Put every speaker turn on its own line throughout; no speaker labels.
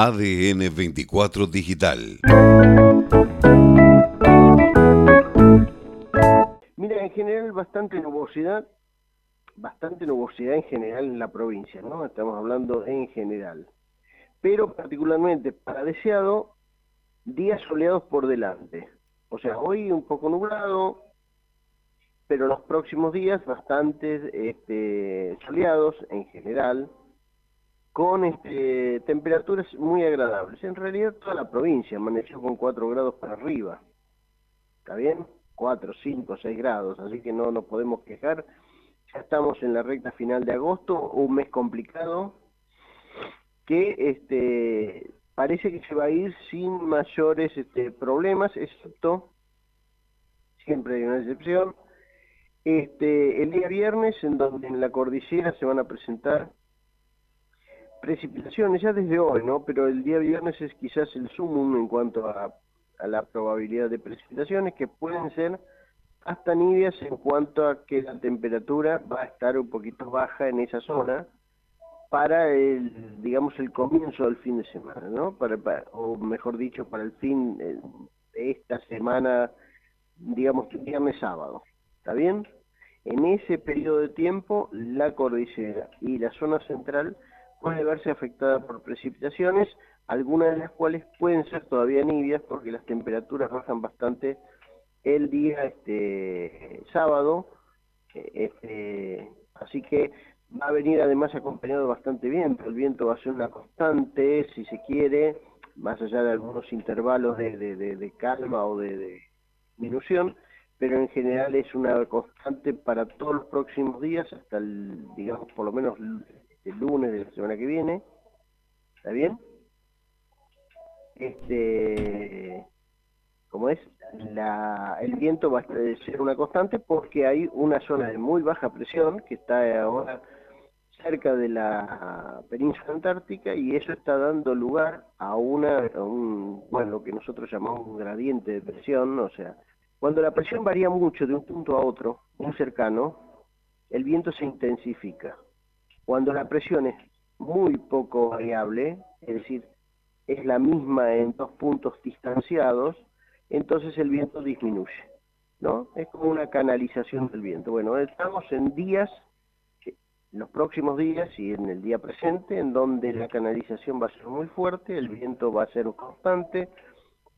ADN 24 Digital.
Mira, en general bastante nubosidad, bastante nubosidad en general en la provincia, ¿no? Estamos hablando en general. Pero particularmente para deseado, días soleados por delante. O sea, hoy un poco nublado, pero los próximos días bastante este, soleados en general, con este, temperaturas muy agradables. En realidad toda la provincia amaneció con 4 grados para arriba. ¿Está bien? 4, 5, 6 grados, así que no nos podemos quejar. Ya estamos en la recta final de agosto, un mes complicado, que este, parece que se va a ir sin mayores este, problemas, excepto, siempre hay una excepción, este, el día viernes, en donde en la cordillera se van a presentar precipitaciones, ya desde hoy, ¿no? Pero el día viernes es quizás el sumum en cuanto a, la probabilidad de precipitaciones, que pueden ser hasta niveles en cuanto a que la temperatura va a estar un poquito baja en esa zona, para el, digamos, el comienzo del fin de semana, ¿no? Para, o mejor dicho, para el fin de esta semana, digamos, viernes sábado. ¿Está bien? En ese periodo de tiempo, la cordillera y la zona central puede verse afectada por precipitaciones, algunas de las cuales pueden ser todavía nibias porque las temperaturas bajan bastante el día este sábado, eh, este, así que va a venir además acompañado bastante bien, pero el viento va a ser una constante, si se quiere, más allá de algunos intervalos de, de, calma o de, disminución, pero en general es una constante para todos los próximos días, hasta el, digamos, por lo menos el lunes de la semana que viene. ¿Está bien? Este, como es, la, el viento va a ser una constante porque hay una zona de muy baja presión que está ahora cerca de la península antártica y eso está dando lugar a una un, bueno lo que nosotros llamamos un gradiente de presión o sea cuando la presión varía mucho de un punto a otro muy cercano el viento se intensifica cuando la presión es muy poco variable es decir es la misma en dos puntos distanciados entonces el viento disminuye no es como una canalización del viento. Bueno estamos en días los próximos días y en el día presente, en donde la canalización va a ser muy fuerte, el viento va a ser constante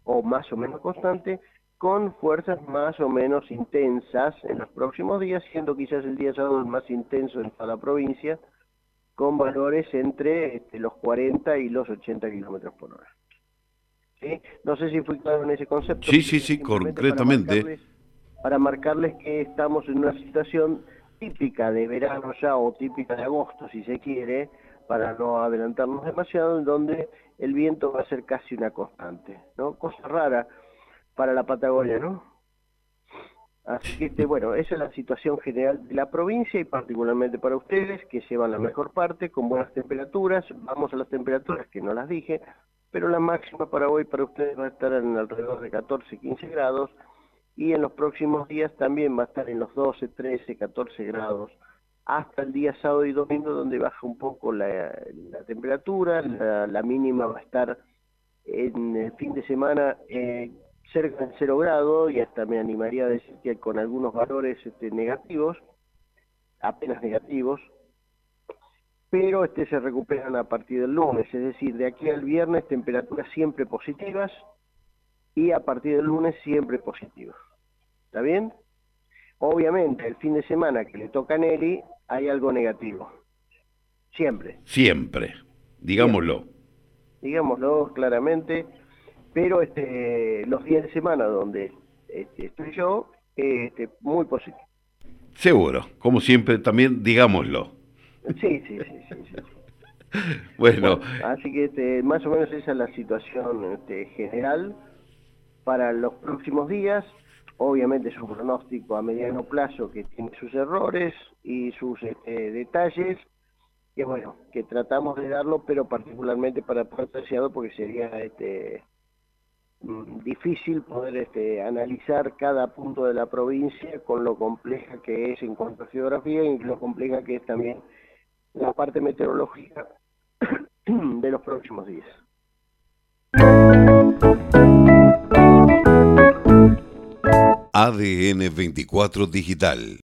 o más o menos constante, con fuerzas más o menos intensas en los próximos días, siendo quizás el día sábado el más intenso en toda la provincia, con valores entre este, los 40 y los 80 kilómetros por hora. ¿Sí? No sé si fui claro en ese concepto.
Sí, sí, sí, concretamente.
para marcarles que estamos en una situación típica de verano ya o típica de agosto si se quiere, para no adelantarnos demasiado, en donde el viento va a ser casi una constante, ¿no? Cosa rara para la Patagonia, ¿no? Así que, este, bueno, esa es la situación general de la provincia y particularmente para ustedes, que llevan la mejor parte con buenas temperaturas. Vamos a las temperaturas que no las dije, pero la máxima para hoy para ustedes va a estar en alrededor de 14, 15 grados. Y en los próximos días también va a estar en los 12, 13, 14 grados, hasta el día sábado y domingo donde baja un poco la, temperatura, la, mínima va a estar en el fin de semana eh, cerca del 0 grado y hasta me animaría a decir que con algunos valores este, negativos, apenas negativos, pero este se recuperan a partir del lunes, es decir, de aquí al viernes temperaturas siempre positivas y a partir del lunes siempre positivas. ¿Está bien? Obviamente, el fin de semana que le toca a Nelly, hay algo negativo. Siempre.
Siempre, digámoslo.
Digámoslo claramente, pero este, los días de semana donde este, estoy yo, este, muy positivo.
Seguro, como siempre, también digámoslo.
Sí, sí, sí, sí.
bueno.
Así que este, más o menos esa es la situación este, general para los próximos días obviamente es un pronóstico a mediano plazo que tiene sus errores y sus este, detalles, que bueno, que tratamos de darlo, pero particularmente para Puerto Deseado porque sería este difícil poder este, analizar cada punto de la provincia con lo compleja que es en cuanto a geografía y lo compleja que es también la parte meteorológica de los próximos días.
ADN 24 Digital